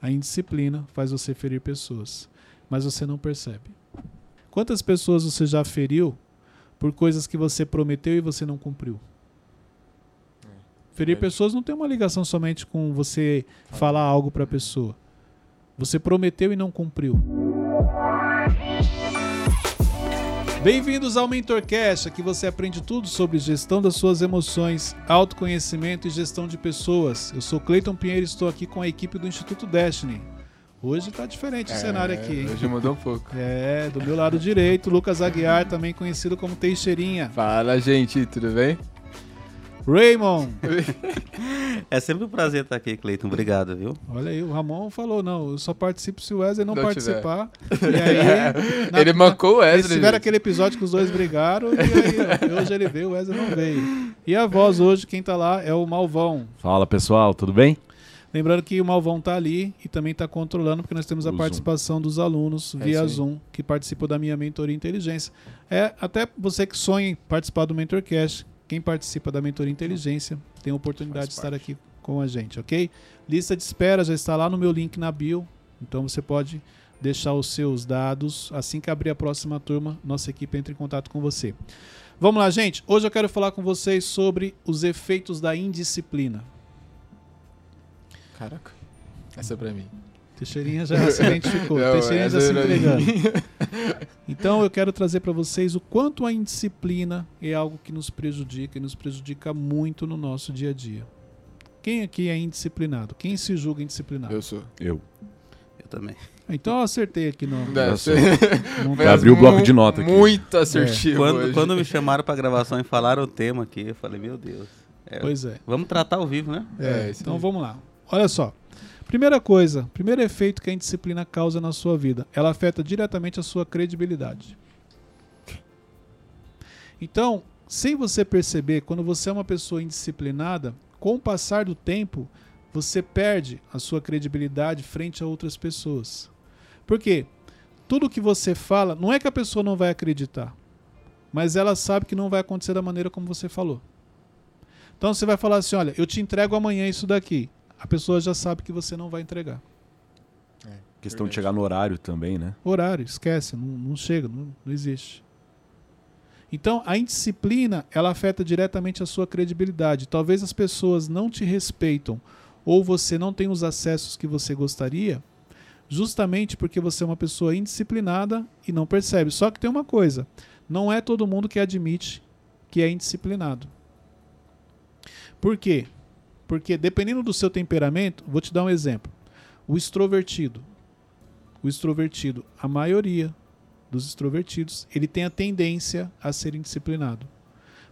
A indisciplina faz você ferir pessoas, mas você não percebe. Quantas pessoas você já feriu por coisas que você prometeu e você não cumpriu? Ferir pessoas não tem uma ligação somente com você falar algo para a pessoa. Você prometeu e não cumpriu. Bem-vindos ao MentorCast, aqui você aprende tudo sobre gestão das suas emoções, autoconhecimento e gestão de pessoas. Eu sou Cleiton Pinheiro e estou aqui com a equipe do Instituto Destiny. Hoje tá diferente o cenário aqui, hein? É, Hoje mudou um pouco. É, do meu lado direito, Lucas Aguiar, também conhecido como Teixeirinha. Fala, gente, tudo bem? Raymond, É sempre um prazer estar aqui, Cleiton. Obrigado, viu? olha aí, o Ramon falou, não, eu só participo se o Wesley não, Não participar. E aí, na- Ele mancou o Eles Wesley. tiveram gente. aquele episódio que os dois brigaram e aí hoje ele veio, o Wesley não veio. E a voz hoje, quem tá lá é o Malvão. Fala pessoal, tudo bem? Lembrando que o Malvão tá ali e também tá controlando, porque nós temos a O Zoom. participação dos alunos É via aí. Zoom, que participam da minha mentoria inteligência. É até você que sonha em participar do MentorCast, quem participa da mentoria inteligência tem a oportunidade de estar aqui com a gente, ok? Lista de espera já está lá no meu link na bio, então você pode deixar os seus dados. Assim que abrir a próxima turma, nossa equipe entra em contato com você. Vamos lá, gente. Hoje eu quero falar com vocês sobre os efeitos da indisciplina. Caraca, essa é pra mim. Teixeirinha já se identificou. Não, Teixeirinha já se é mim. entregando. Então eu quero trazer para vocês o quanto a indisciplina é algo que nos prejudica e nos prejudica muito no nosso dia a dia. Quem aqui é indisciplinado? Quem se julga indisciplinado? Eu sou. Eu. Eu também. Então eu acertei aqui no. Tá- abrir o bloco de nota aqui. Muito assertivo Quando, hoje. quando me chamaram pra gravação e falaram o tema aqui, eu falei, meu Deus. É, Pois é. Vamos tratar ao vivo, né? É, É, isso então vamos lá. Olha só. Primeira coisa, primeiro efeito que a indisciplina causa na sua vida, ela afeta diretamente a sua credibilidade. Então, sem você perceber, quando você é uma pessoa indisciplinada, com o passar do tempo, você perde a sua credibilidade frente a outras pessoas. Por quê? Tudo que você fala, não é que a pessoa não vai acreditar, mas ela sabe que não vai acontecer da maneira como você falou. Então você vai falar assim: olha, eu te entrego amanhã isso daqui. A pessoa já sabe que você não vai entregar. Questão Verdade. de chegar no horário também, né? Horário, esquece, não, não chega, não, não existe. Então a indisciplina ela afeta diretamente a sua credibilidade. Talvez as pessoas não te respeitam ou você não tem os acessos que você gostaria, justamente porque você é uma pessoa indisciplinada e não percebe. Só que tem uma coisa: não é todo mundo que admite que é indisciplinado. Por quê? Porque dependendo do seu temperamento, vou te dar um exemplo. O extrovertido. O extrovertido, a maioria dos extrovertidos, ele tem a tendência a ser indisciplinado.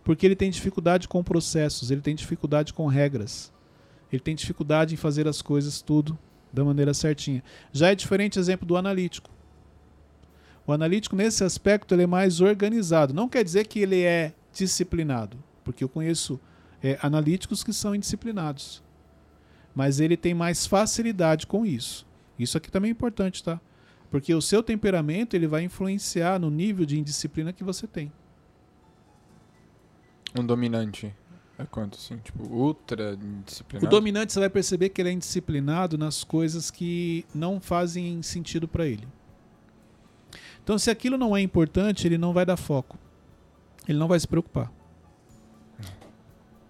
Porque ele tem dificuldade com processos, ele tem dificuldade com regras. Ele tem dificuldade em fazer as coisas tudo da maneira certinha. Já é diferente exemplo do analítico. O analítico nesse aspecto ele é mais organizado. Não quer dizer que ele é disciplinado, porque eu conheço é, analíticos que são indisciplinados. Mas ele tem mais facilidade com isso. Isso aqui também é importante, tá? Porque o seu temperamento ele vai influenciar no nível de indisciplina que você tem. Um dominante. É quanto, assim? Tipo, ultra O disciplinado? dominante você vai perceber que ele é indisciplinado nas coisas que não fazem sentido para ele. Então, se aquilo não é importante, ele não vai dar foco. Ele não vai se preocupar.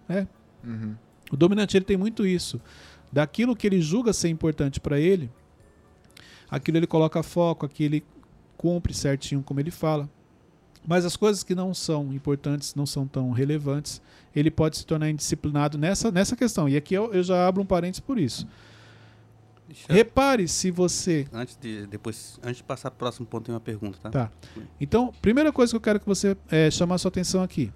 É, Uhum. O dominante ele tem muito isso. Daquilo que ele julga ser importante para ele, aquilo ele coloca foco, aquilo ele cumpre certinho como ele fala. Mas as coisas que não são importantes, não são tão relevantes, ele pode se tornar indisciplinado nessa, nessa questão. E aqui eu, eu já abro um parênteses por isso. Eu- Repare se você. Antes de, depois, antes de passar pro próximo ponto, tem uma pergunta, tá? Tá. Então, primeira coisa que eu quero que você é, chamar sua atenção aqui.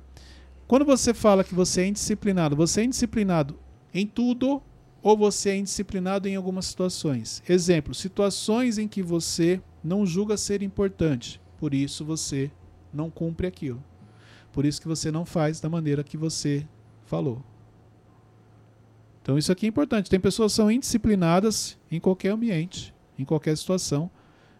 Quando você fala que você é indisciplinado, você é indisciplinado em tudo ou você é indisciplinado em algumas situações? Exemplo, situações em que você não julga ser importante, por isso você não cumpre aquilo. Por isso que você não faz da maneira que você falou. Então isso aqui é importante. Tem pessoas que são indisciplinadas em qualquer ambiente, em qualquer situação.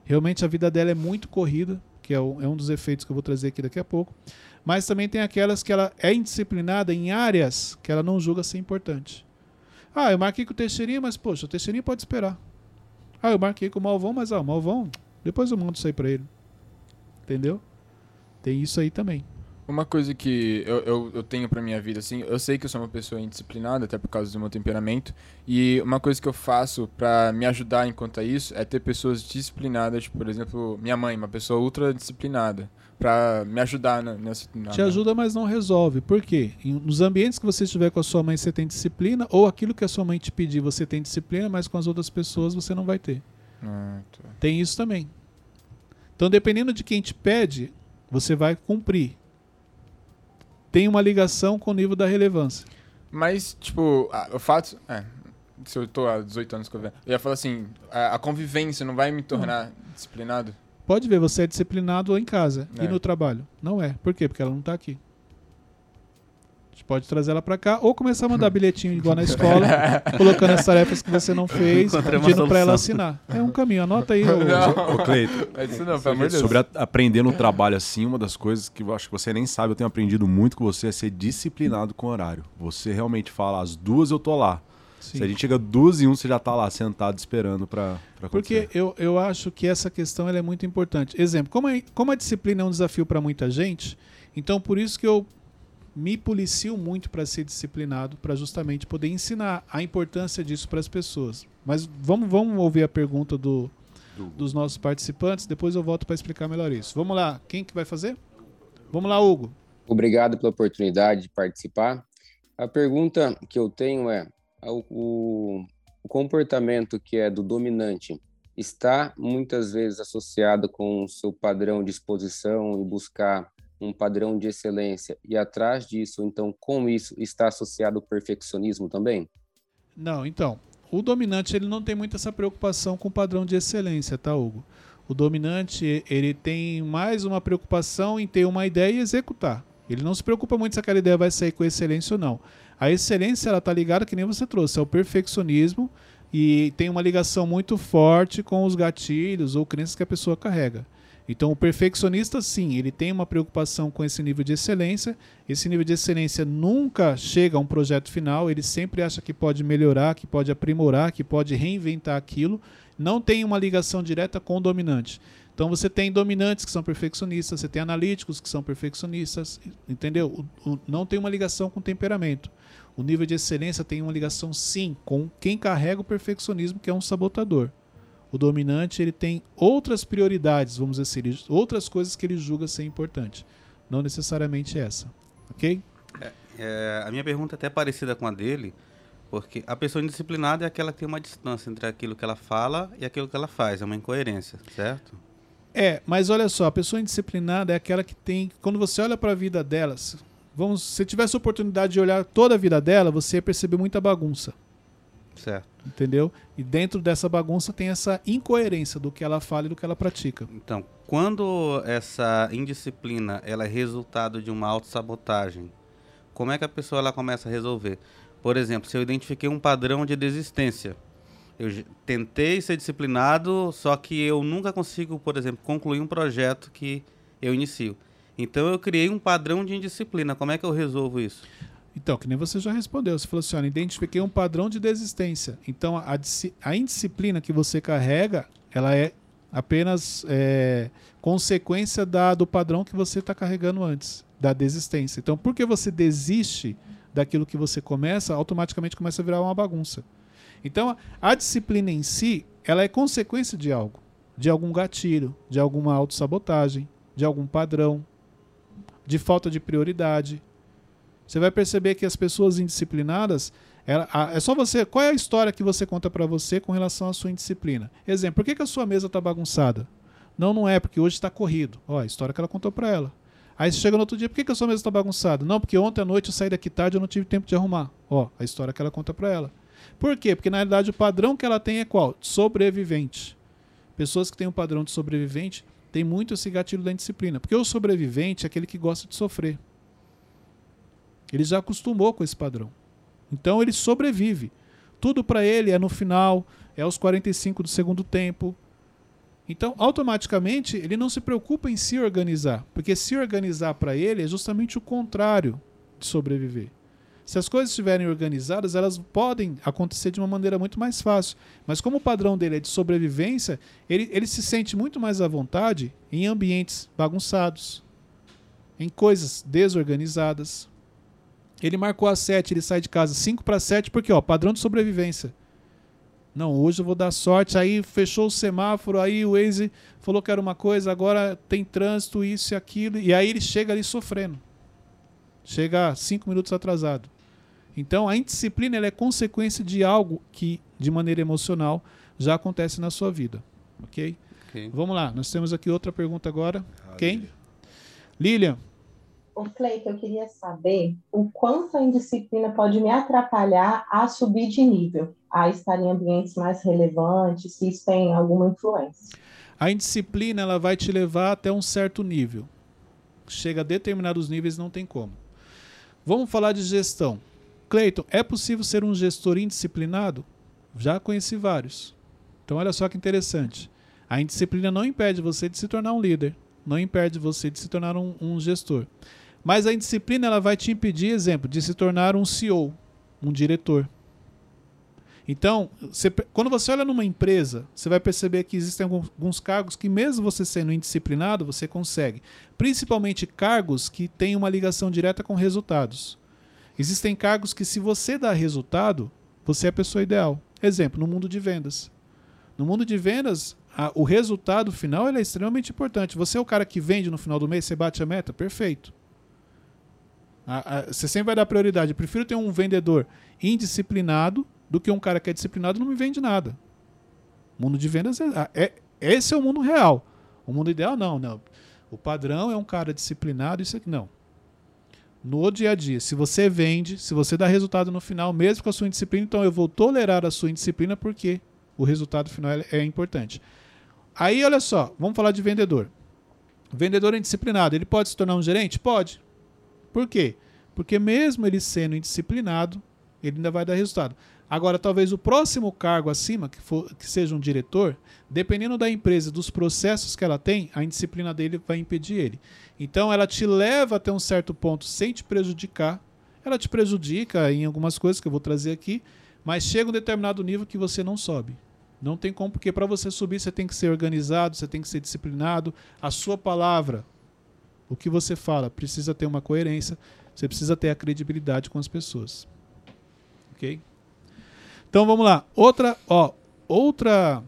Realmente a vida dela é muito corrida, que é, é um dos efeitos que eu vou trazer aqui daqui a pouco. Mas também tem aquelas que ela é indisciplinada em áreas que ela não julga ser importante. Ah, eu marquei com o Teixeirinha, mas poxa, o Teixeirinha pode esperar. Ah, eu marquei com o Malvão, mas ah, o Malvão, depois eu mando isso aí pra ele. Entendeu? Tem isso aí também. Uma coisa que eu, eu, eu tenho pra minha vida, assim, eu sei que eu sou uma pessoa indisciplinada, até por causa do meu temperamento, e uma coisa que eu faço pra me ajudar enquanto a isso é ter pessoas disciplinadas, tipo, por exemplo, minha mãe, uma pessoa ultra disciplinada, pra me ajudar na- nessa... na- Te ajuda, mas não resolve. Por quê? Em- nos ambientes que você estiver com a sua mãe, você tem disciplina, ou aquilo que a sua mãe te pedir, você tem disciplina, mas com as outras pessoas você não vai ter. Ah, tá. Tem isso também. Então, dependendo de quem te pede, você vai cumprir. Tem uma ligação com o nível da relevância. Mas, tipo, o fato... É, se eu tô há 18 anos com eu ia falar assim, a, a convivência não vai me tornar disciplinado? Pode ver, você é disciplinado em casa É. e no trabalho. Não é. Por quê? Porque ela não está aqui. A gente pode trazer ela para cá ou começar a mandar bilhetinho igual na escola, colocando as tarefas que você não fez, pedindo para ela assinar. É um caminho, anota aí. ô- Cleito, É isso não, pelo amor de Deus. sobre a- aprender no trabalho, assim, uma das coisas que eu acho que você nem sabe, eu tenho aprendido muito com você é ser disciplinado com o horário. Você realmente fala, às duas eu tô lá. Sim. Se a gente chega duas e um, você já tá lá sentado esperando pra, pra Porque acontecer. eu, eu acho que essa questão ela é muito importante. Exemplo, como a, como a disciplina é um desafio para muita gente, então por isso que eu me policio muito para ser disciplinado, para justamente poder ensinar a importância disso para as pessoas. Mas vamos, vamos ouvir a pergunta do, dos nossos participantes, depois eu volto para explicar melhor isso. Vamos lá, quem que vai fazer? Vamos lá, Hugo. Obrigado pela oportunidade de participar. A pergunta que eu tenho é: o, o- comportamento que é do dominante está muitas vezes associado com o seu padrão de exposição e buscar um padrão de excelência, e atrás disso, então, com isso, está associado o perfeccionismo também? Não, então, o dominante ele não tem muito essa preocupação com o padrão de excelência, tá, Hugo? O dominante ele tem mais uma preocupação em ter uma ideia e executar. Ele não se preocupa muito se aquela ideia vai sair com excelência ou não. A excelência ela tá ligada que nem você trouxe, é o perfeccionismo e tem uma ligação muito forte com os gatilhos ou crenças que a pessoa carrega. Então, o perfeccionista, sim, ele tem uma preocupação com esse nível de excelência. Esse nível de excelência nunca chega a um projeto final, ele sempre acha que pode melhorar, que pode aprimorar, que pode reinventar aquilo. Não tem uma ligação direta com o dominante. Então, você tem dominantes que são perfeccionistas, você tem analíticos que são perfeccionistas, entendeu? O- o- não tem uma ligação com o temperamento. O nível de excelência tem uma ligação, sim, com quem carrega o perfeccionismo, que é um sabotador. O dominante ele tem outras prioridades, vamos dizer assim, ele- outras coisas que ele julga ser importante, não necessariamente essa, ok? É, a minha pergunta é até parecida com a dele, porque a pessoa indisciplinada é aquela que tem uma distância entre aquilo que ela fala e aquilo que ela faz, é uma incoerência, certo? É, mas olha só, a pessoa indisciplinada é aquela que tem, quando você olha para a vida dela, se- vamos, se tivesse a oportunidade de olhar toda a vida dela, você ia perceber muita bagunça, Certo. entendeu? E dentro dessa bagunça tem essa incoerência do que ela fala e do que ela pratica. Então, quando essa indisciplina ela é resultado de uma autossabotagem, como é que a pessoa ela começa a resolver? Por exemplo, se eu identifiquei um padrão de desistência, eu tentei ser disciplinado, só que eu nunca consigo, por exemplo, concluir um projeto que eu inicio. Então eu criei um padrão de indisciplina. Como é que eu resolvo isso? Então, que nem você já respondeu. Você falou assim: olha, identifiquei um padrão de desistência. Então, a, a indisciplina que você carrega, ela é apenas é, consequência da, do padrão que você está carregando antes, da desistência. Então, porque você desiste daquilo que você começa, automaticamente começa a virar uma bagunça. Então, a, disciplina em si, ela é consequência de algo. De algum gatilho, de alguma autossabotagem, de algum padrão, de falta de prioridade. Você vai perceber que as pessoas indisciplinadas, ela- a- é só você. Qual é a história que você conta pra você com relação à sua indisciplina? Exemplo, por que, que a sua mesa tá bagunçada? Não, não é, porque hoje está corrido. Ó, a história que ela contou pra ela. Aí você chega no outro dia, por que, que a sua mesa tá bagunçada? Não, porque ontem à noite eu saí daqui tarde e eu não tive tempo de arrumar. Ó, a história que ela conta pra ela. Por quê? Porque na realidade o padrão que ela tem é qual? Sobrevivente. Pessoas que têm um padrão de sobrevivente têm muito esse gatilho da indisciplina. Porque o sobrevivente é aquele que gosta de sofrer. Ele já acostumou com esse padrão. Então ele sobrevive. Tudo para ele é no final, é aos 45 do segundo tempo. Então, automaticamente, ele não se preocupa em se organizar, porque se organizar para ele é justamente o contrário de sobreviver. Se as coisas estiverem organizadas, elas podem acontecer de uma maneira muito mais fácil. Mas como o padrão dele é de sobrevivência, ele, ele se sente muito mais à vontade em ambientes bagunçados, em coisas desorganizadas. Ele marcou às 7, ele sai de casa 5 para 7, porque, ó, padrão de sobrevivência. Não, hoje eu vou dar sorte. Aí fechou o semáforo, aí o Waze falou que era uma coisa, agora tem trânsito, isso e aquilo. E aí ele chega ali sofrendo. Chega cinco minutos atrasado. Então a indisciplina é consequência de algo que, de maneira emocional, já acontece na sua vida. Ok? okay. Vamos lá, nós temos aqui outra pergunta agora. Ah, Quem? Lilian. Ô Cleiton, eu queria saber o quanto a indisciplina pode me atrapalhar a subir de nível, a estar em ambientes mais relevantes, se isso tem alguma influência. A indisciplina ela vai te levar até um certo nível. Chega a determinados níveis, não tem como. Vamos falar de gestão. Cleiton, é possível ser um gestor indisciplinado? Já conheci vários. Então, olha só que interessante. A indisciplina não impede você de se tornar um líder, não impede você de se tornar um, um gestor. Mas a indisciplina ela vai te impedir, exemplo, de se tornar um CEO, um diretor. Então, você, quando você olha numa empresa, você vai perceber que existem alguns cargos que, mesmo você sendo indisciplinado, você consegue. Principalmente cargos que têm uma ligação direta com resultados. Existem cargos que, se você dá resultado, você é a pessoa ideal. Exemplo, no mundo de vendas. No mundo de vendas, a, o resultado final é extremamente importante. Você é o cara que vende no final do mês, você bate a meta, perfeito. A, a, você sempre vai dar prioridade. Eu prefiro ter um vendedor indisciplinado do que um cara que é disciplinado não me vende nada. Mundo de vendas é, é esse é o mundo real. O mundo ideal não, não. O padrão é um cara disciplinado, isso aqui não. No dia a dia, se você vende, se você dá resultado no final, mesmo com a sua indisciplina, então eu vou tolerar a sua indisciplina porque o resultado final é, é importante. Aí, olha só, vamos falar de vendedor. Vendedor indisciplinado, ele pode se tornar um gerente? Pode. Por quê? Porque mesmo ele sendo indisciplinado, ele ainda vai dar resultado. Agora, talvez o próximo cargo acima, que, for, que seja um diretor, dependendo da empresa, dos processos que ela tem, a indisciplina dele vai impedir ele. Então, ela te leva até um certo ponto sem te prejudicar. Ela te prejudica em algumas coisas que eu vou trazer aqui, mas chega um determinado nível que você não sobe. Não tem como, porque para você subir você tem que ser organizado, você tem que ser disciplinado. A sua palavra, o que você fala, precisa ter uma coerência, você precisa ter a credibilidade com as pessoas. Ok? Então vamos lá. Outra, ó, outra,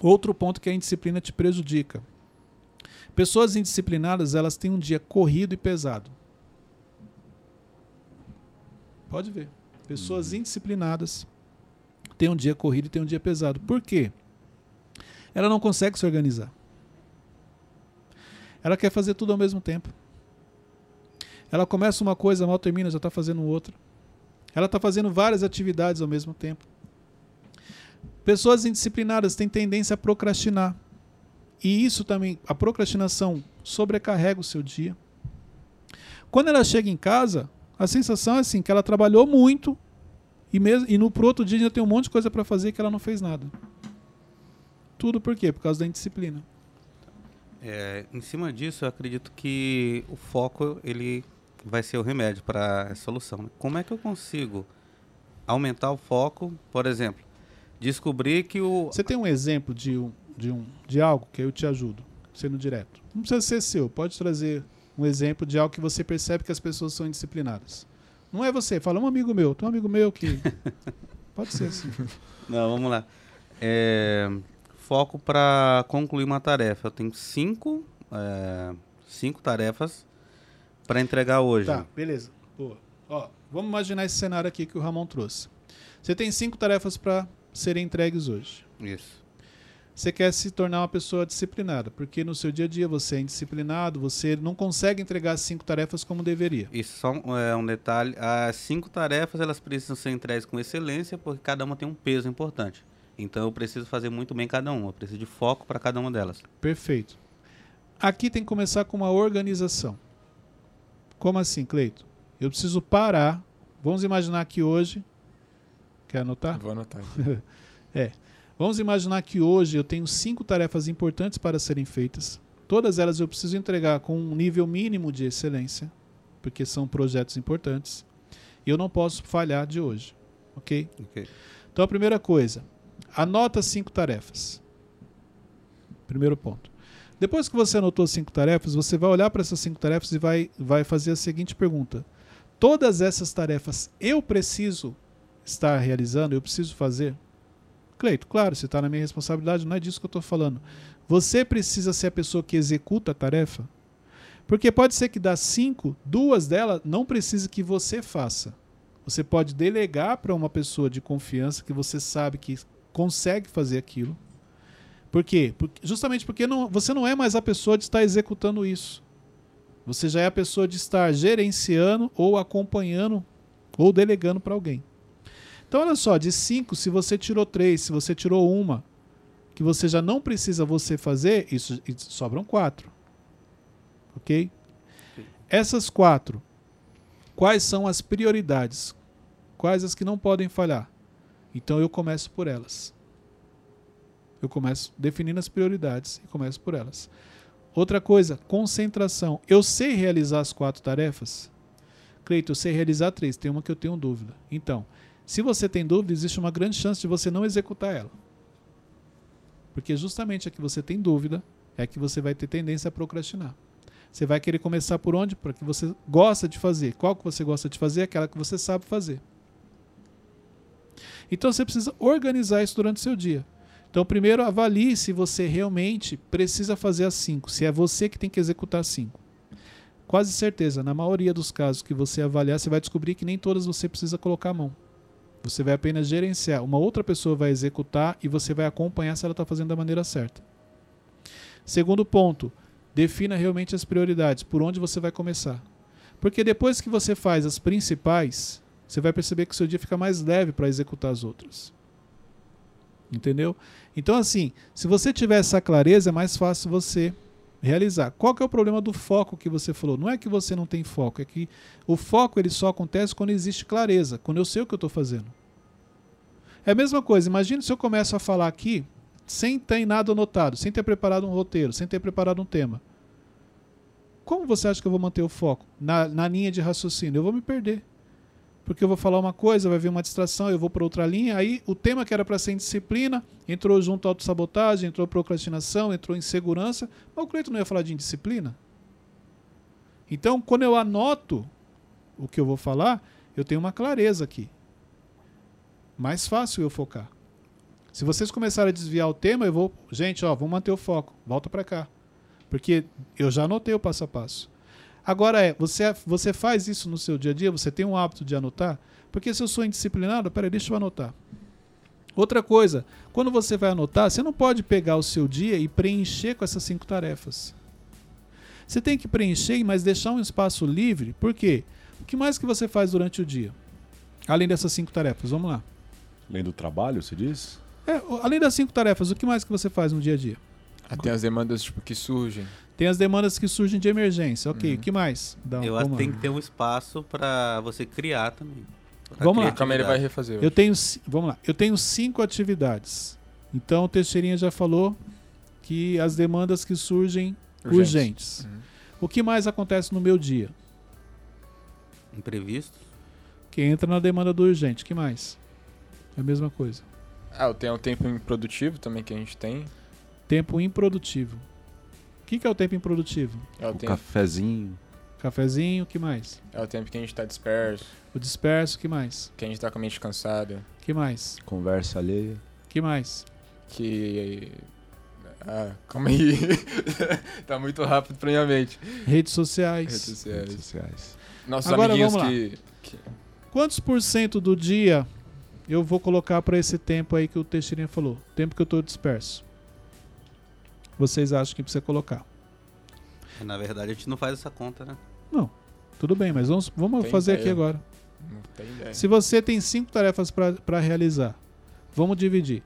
outro ponto que a indisciplina te prejudica. Pessoas indisciplinadas, elas têm um dia corrido e pesado. Pode ver. Pessoas uhum. indisciplinadas têm um dia corrido e têm um dia pesado. Por quê? Ela não consegue se organizar. Ela quer fazer tudo ao mesmo tempo. Ela começa uma coisa, mal termina, já está fazendo outra. Ela está fazendo várias atividades ao mesmo tempo. Pessoas indisciplinadas têm tendência a procrastinar. E isso também, a procrastinação sobrecarrega o seu dia. Quando ela chega em casa, a sensação é assim, que ela trabalhou muito e, mesmo, e no pro outro dia ainda tem um monte de coisa para fazer que ela não fez nada. Tudo por quê? Por causa da indisciplina. É, em cima disso, eu acredito que o foco ele vai ser o remédio para a solução. Né? Como é que eu consigo aumentar o foco, por exemplo, descobrir que o... Você tem um exemplo de, um, de, um, de algo que eu te ajudo, sendo direto? Não precisa ser seu, pode trazer um exemplo de algo que você percebe que as pessoas são indisciplinadas. Não é você, fala um amigo meu, tem um amigo meu que... pode ser assim. Não, vamos lá. É, foco para concluir uma tarefa. Eu tenho cinco, é, cinco tarefas para entregar hoje. Tá, beleza. Boa. Ó, vamos imaginar esse cenário aqui que o Ramon trouxe. Você tem cinco tarefas para serem entregues hoje. Isso. Você quer se tornar uma pessoa disciplinada, porque no seu dia a dia você é indisciplinado, você não consegue entregar as cinco tarefas como deveria. Isso só é um detalhe. As cinco tarefas elas precisam ser entregues com excelência, porque cada uma tem um peso importante. Então eu preciso fazer muito bem cada uma. Eu preciso de foco para cada uma delas. Perfeito. Aqui tem que começar com uma organização. Como assim, Cleito? Eu preciso parar. Vamos imaginar que hoje. Quer anotar? Vou anotar. é. Vamos imaginar que hoje eu tenho cinco tarefas importantes para serem feitas. Todas elas eu preciso entregar com um nível mínimo de excelência, porque são projetos importantes. Eu não posso falhar de hoje. Ok? Ok. Então a primeira coisa, anota cinco tarefas. Primeiro ponto. Depois que você anotou cinco tarefas, você vai olhar para essas cinco tarefas e vai, vai fazer a seguinte pergunta: Todas essas tarefas eu preciso estar realizando, eu preciso fazer? Cleito, claro, se está na minha responsabilidade, não é disso que eu estou falando. Você precisa ser a pessoa que executa a tarefa? Porque pode ser que das cinco, duas delas não precise que você faça. Você pode delegar para uma pessoa de confiança que você sabe que consegue fazer aquilo. Por quê? Porque- justamente porque não- você não é mais a pessoa de estar executando isso. Você já é a pessoa de estar gerenciando ou acompanhando ou delegando para alguém. Então, olha só, de cinco, se você tirou três, se você tirou uma, que você já não precisa você fazer, isso, isso sobram quatro. Ok? Essas quatro, quais são as prioridades? Quais as que não podem falhar? Então eu começo por elas. Eu começo definindo as prioridades e começo por elas. Outra coisa, concentração. Eu sei realizar as quatro tarefas? Cleito, eu sei realizar três. Tem uma que eu tenho dúvida. Então, se você tem dúvida, existe uma grande chance de você não executar ela. Porque justamente a que você tem dúvida é que você vai ter tendência a procrastinar. Você vai querer começar por onde? Para que você gosta de fazer. Qual que você gosta de fazer? Aquela que você sabe fazer. Então você precisa organizar isso durante o seu dia. Então, primeiro, avalie se você realmente precisa fazer as cinco, se é você que tem que executar as cinco. Quase certeza, na maioria dos casos que você avaliar, você vai descobrir que nem todas você precisa colocar a mão. Você vai apenas gerenciar. Uma outra pessoa vai executar e você vai acompanhar se ela está fazendo da maneira certa. Segundo ponto, defina realmente as prioridades, por onde você vai começar. Porque depois que você faz as principais, você vai perceber que o seu dia fica mais leve para executar as outras. Entendeu? Então, assim, se você tiver essa clareza, é mais fácil você realizar. Qual que é o problema do foco que você falou? Não é que você não tem foco, é que o foco ele só acontece quando existe clareza, quando eu sei o que eu estou fazendo. É a mesma coisa, imagine se eu começo a falar aqui sem ter nada anotado, sem ter preparado um roteiro, sem ter preparado um tema. Como você acha que eu vou manter o foco na, na linha de raciocínio? Eu vou me perder. Porque eu vou falar uma coisa, vai vir uma distração, eu vou para outra linha. Aí o tema que era para ser indisciplina entrou junto à autossabotagem, entrou procrastinação, entrou insegurança. Mas o Cleiton não ia falar de indisciplina? Então, quando eu anoto o que eu vou falar, eu tenho uma clareza aqui. Mais fácil eu focar. Se vocês começarem a desviar o tema, eu vou. Gente, ó, vamos manter o foco. Volta para cá. Porque eu já anotei o passo a passo. Agora é, você, você faz isso no seu dia a dia? Você tem um hábito de anotar? Porque se eu sou indisciplinado, peraí, deixa eu anotar. Outra coisa, quando você vai anotar, você não pode pegar o seu dia e preencher com essas cinco tarefas. Você tem que preencher, mas deixar um espaço livre. Por quê? O que mais que você faz durante o dia? Além dessas cinco tarefas, vamos lá. Além do trabalho, você diz? É, além das cinco tarefas, o que mais que você faz no dia a dia? Tem as demandas tipo, que surgem. Tem as demandas que surgem de emergência. Ok, Uhum. o que mais? Dá, Eu acho que tem que ter um espaço para você criar também. Vamos lá. Calma, ele vai refazer. Eu tenho, vamos lá, eu tenho cinco atividades. Então o Teixeirinha já falou que as demandas que surgem urgentes. Uhum. O que mais acontece no meu dia? Imprevisto. Que entra na demanda do urgente. O que mais? É a mesma coisa. Ah, tem o tempo improdutivo também que a gente tem. Tempo improdutivo. O que, que é o tempo improdutivo? É o, O tempo, cafezinho. Cafezinho, o que mais? é o tempo que a gente tá disperso, O disperso, o que mais? que a gente tá com a mente cansada, O que mais? Conversa alheia. O que mais? que. Ah, calma aí. tá muito rápido pra minha mente. Redes sociais. Redes sociais. Redes sociais. Nossos Agora, amiguinhos vamos lá. que, que- Quantos por cento do dia eu vou colocar para esse tempo aí que o Teixeirinha falou? Tempo que eu estou disperso. Vocês acham que precisa colocar? Na verdade, a gente não faz essa conta, né? Tudo bem, mas vamos, vamos Tem fazer aqui ideia. agora. Não tem ideia. Se você tem cinco tarefas para realizar, vamos dividir.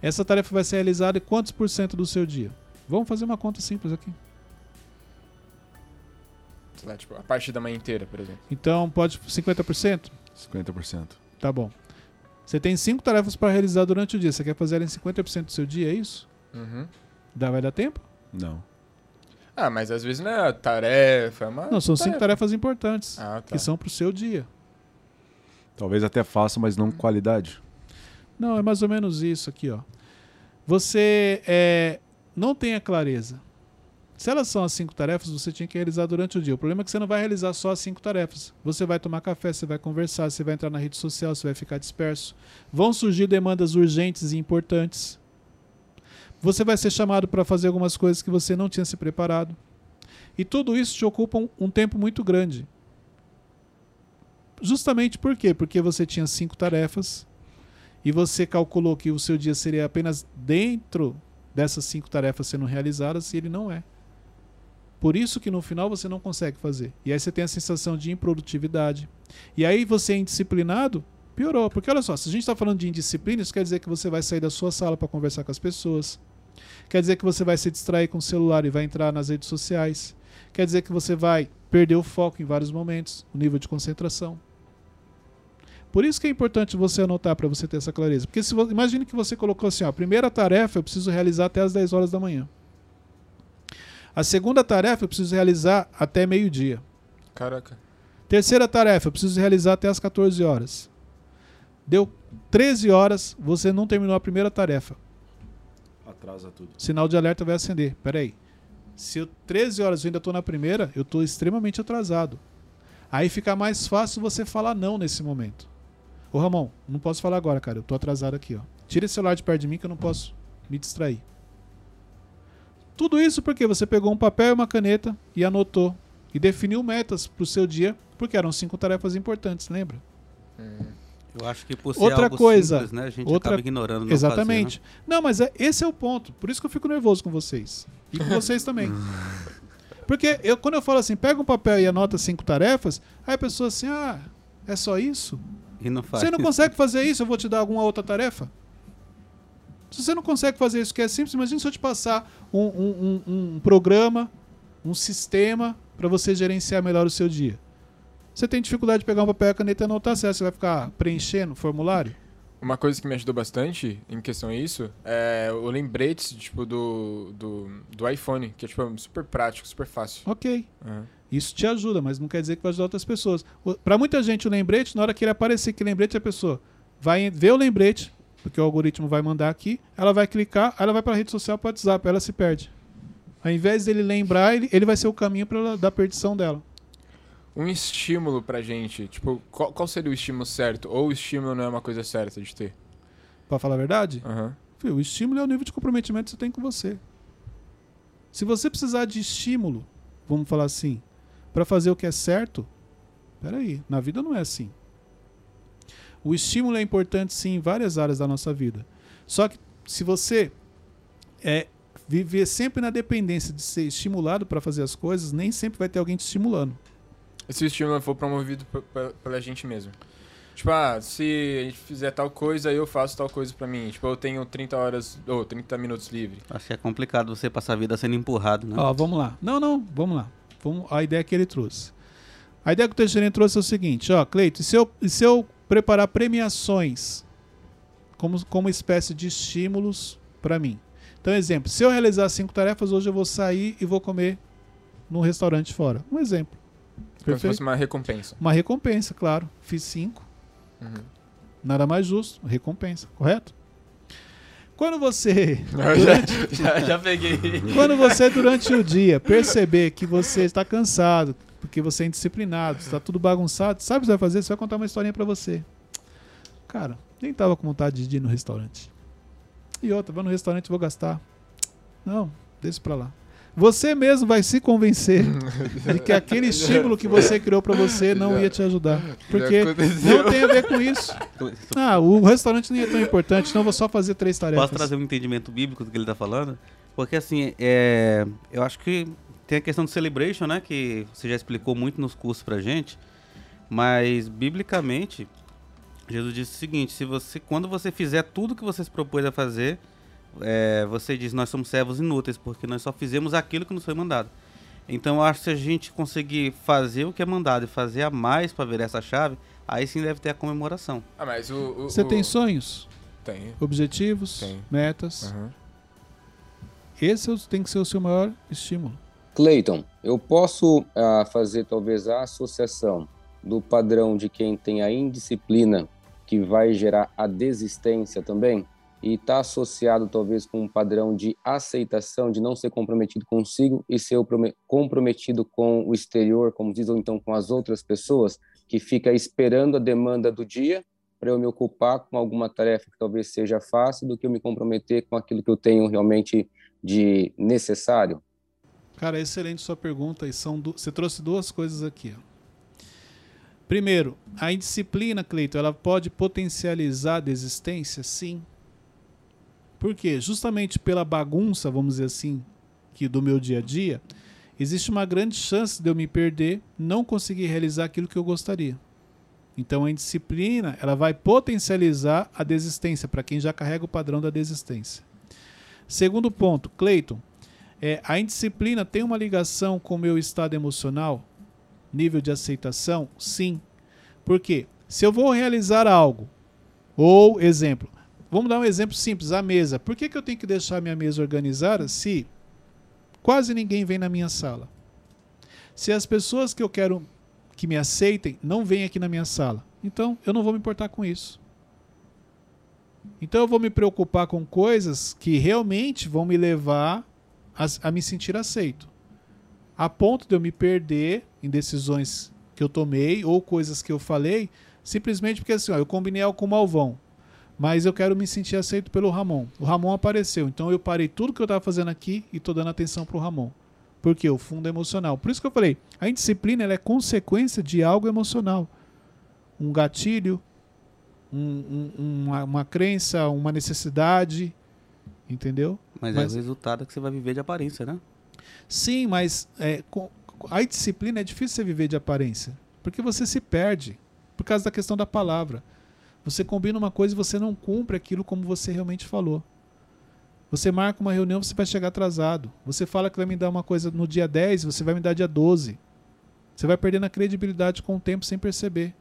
Essa tarefa vai ser realizada em quantos por cento do seu dia? Vamos fazer uma conta simples aqui. Lá, tipo, a parte da manhã inteira, por exemplo. Então, pode 50%? 50%. Tá bom. Você tem cinco tarefas para realizar durante o dia. Você quer fazer em 50% do seu dia, é isso? Uhum. Dá, vai dar tempo? Não. Ah, mas às vezes não é tarefa, é uma. Não, são cinco tarefas importantes. Ah, tá. que são para o seu dia. Talvez até faça, mas não com qualidade. Não, é mais ou menos isso aqui, ó. Você é, não tem a clareza. Se elas são as cinco tarefas, você tinha que realizar durante o dia. O problema é que você não vai realizar só as cinco tarefas. Você vai tomar café, você vai conversar, você vai entrar na rede social, você vai ficar disperso. Vão surgir demandas urgentes e importantes. Você vai ser chamado para fazer algumas coisas que você não tinha se preparado. E tudo isso te ocupa um, um tempo muito grande. Justamente por quê? Porque você tinha cinco tarefas e você calculou que o seu dia seria apenas dentro dessas cinco tarefas sendo realizadas e ele não é. Por isso que no final você não consegue fazer. E aí você tem a sensação de improdutividade. E aí você é indisciplinado, piorou. Porque olha só, se a gente está falando de indisciplina, isso quer dizer que você vai sair da sua sala para conversar com as pessoas. Quer dizer que você vai se distrair com o celular e vai entrar nas redes sociais. Quer dizer que você vai perder o foco em vários momentos, o nível de concentração. Por isso que é importante você anotar para você ter essa clareza. Porque se imagine que você colocou assim, ó, a primeira tarefa eu preciso realizar até as 10 horas da manhã. A segunda tarefa eu preciso realizar até meio-dia. Caraca. Terceira tarefa eu preciso realizar até as 14 horas. Deu 13 horas, você não terminou a primeira tarefa. Atrasa tudo. Sinal de alerta vai acender. Peraí. Se eu 13 horas eu ainda estou na primeira, eu estou extremamente atrasado. Aí fica mais fácil você falar não nesse momento. Ô Ramon, não posso falar agora, cara. Eu tô atrasado aqui, ó. Tira esse celular de perto de mim que eu não posso me distrair. Tudo isso porque você pegou um papel e uma caneta e anotou e definiu metas para o seu dia, porque eram cinco tarefas importantes, lembra? Eu acho que por ser Outra coisa, simples, né, a gente outra- acaba ignorando. Exatamente. fazer, né? Não, mas é, esse é o ponto. Por isso que eu fico nervoso com vocês. E com vocês também. Porque eu, quando eu falo assim, pega um papel e anota cinco tarefas, aí a pessoa assim, ah, é só isso? E não faz. Você não consegue fazer isso, eu vou te dar alguma outra tarefa? Se você não consegue fazer isso que é simples, imagina se eu te passar um, um- um- um programa, um sistema para você gerenciar melhor o seu dia. Você tem dificuldade de pegar um papel e a caneta e anotar, que você vai ficar preenchendo formulário? Uma coisa que me ajudou bastante em questão a isso é o lembrete, tipo, do, do, do iPhone, que é, tipo, super prático, super fácil. Ok. Aham. Isso te ajuda, mas não quer dizer que vai ajudar outras pessoas. Para muita gente, o lembrete, na hora que ele aparecer que lembrete, a pessoa vai ver o lembrete, porque o algoritmo vai mandar aqui, ela vai clicar, aí ela vai para a rede social, para o WhatsApp, ela se perde. Ao invés dele lembrar, ele, ele vai ser o caminho pra, da perdição dela. Um estímulo pra gente, tipo, qual, qual seria o estímulo certo? Ou o estímulo não é uma coisa certa de ter? Para falar a verdade, Aham. o estímulo é o nível de comprometimento que você tem com você. Se você precisar de estímulo, vamos falar assim, para fazer o que é certo, peraí, na vida não é assim. O estímulo é importante sim em várias áreas da nossa vida. Só que se você é viver sempre na dependência de ser estimulado para fazer as coisas, nem sempre vai ter alguém te estimulando. Se o estímulo for promovido pela gente mesmo? Tipo, ah, se a gente fizer tal coisa, eu faço tal coisa pra mim. Tipo, eu tenho 30 horas, ou 30 minutos livre. Acho que é complicado você passar a vida sendo empurrado, né? Ó, vamos lá. Não, não, vamos lá. Vamos, a ideia que ele trouxe. A ideia que o Teixeira trouxe é o seguinte, ó, Cleito, e se eu, e se eu preparar premiações como, como espécie de estímulos para mim? Então, exemplo, se eu realizar cinco tarefas, hoje eu vou sair e vou comer num restaurante fora. Um exemplo. Como se fosse uma recompensa. Uma recompensa, claro. Fiz cinco, Uhum. nada mais justo, recompensa, correto? Quando você Eu já, já, peguei. Quando você, durante o dia, perceber que você está cansado, porque você é indisciplinado, está tudo bagunçado, sabe o que você vai fazer? Você vai contar uma historinha pra você. Cara, nem tava com vontade de ir no restaurante. E outra, vou no restaurante e vou gastar. Não, deixa pra lá. Você mesmo vai se convencer de que aquele estímulo que você criou pra você não ia te ajudar. Porque não tem a ver com isso. Ah, o restaurante nem é tão importante, então eu vou só fazer três tarefas. Posso trazer um entendimento bíblico do que ele está falando? Porque assim, é, eu acho que tem a questão do celebration, né? Que você já explicou muito nos cursos pra gente. Mas, biblicamente, Jesus disse o seguinte, se você, quando você fizer tudo que você se propôs a fazer, é, você diz, nós somos servos inúteis, porque nós só fizemos aquilo que nos foi mandado. Então, eu acho que se a gente conseguir fazer o que é mandado e fazer a mais para ver essa chave, aí sim deve ter a comemoração. Ah, mas o. o Você o- tem sonhos, Tem. objetivos, Tem. metas. Aham. Esse é tem que ser o seu maior estímulo. Cleiton, eu posso ah, fazer talvez a associação do padrão de quem tem a indisciplina que vai gerar a desistência também? E está associado talvez com um padrão de aceitação, de não ser comprometido consigo e ser comprometido com o exterior, como diz, ou então com as outras pessoas, que fica esperando a demanda do dia para eu me ocupar com alguma tarefa que talvez seja fácil do que eu me comprometer com aquilo que eu tenho realmente de necessário? Cara, excelente sua pergunta e são você trouxe duas coisas aqui. Primeiro, a indisciplina, Cleito, ela pode potencializar a desistência? Sim. Por quê? Justamente pela bagunça, vamos dizer assim, que do meu dia a dia, existe uma grande chance de eu me perder, não conseguir realizar aquilo que eu gostaria. Então a indisciplina ela vai potencializar a desistência para quem já carrega o padrão da desistência. Segundo ponto, Cleiton, é, a indisciplina tem uma ligação com o meu estado emocional, nível de aceitação? Sim. Por quê? Se eu vou realizar algo, ou exemplo, vamos dar um exemplo simples, a mesa. Por que, que eu tenho que deixar minha mesa organizada se quase ninguém vem na minha sala? Se as pessoas que eu quero que me aceitem não vêm aqui na minha sala. Então, eu não vou me importar com isso. Então, eu vou me preocupar com coisas que realmente vão me levar a, a me sentir aceito. A ponto de eu me perder em decisões que eu tomei ou coisas que eu falei, simplesmente porque assim, ó, eu combinei algo com o Malvão, mas eu quero me sentir aceito pelo Ramon. O Ramon apareceu, então eu parei tudo que eu estava fazendo aqui e estou dando atenção para o Ramon. Porque o fundo é emocional. Por isso que eu falei, a indisciplina é consequência de algo emocional. Um gatilho, um, um, uma, uma, crença, uma necessidade, entendeu? Mas, mas, é o resultado que você vai viver de aparência, né? Sim, mas é, com, a disciplina é difícil você viver de aparência. Porque você se perde por causa da questão da palavra. Você combina uma coisa e você não cumpre aquilo como você realmente falou. Você marca uma reunião, você vai chegar atrasado. Você fala que vai me dar uma coisa no dia 10, você vai me dar dia 12. Você vai perdendo a credibilidade com o tempo sem perceber.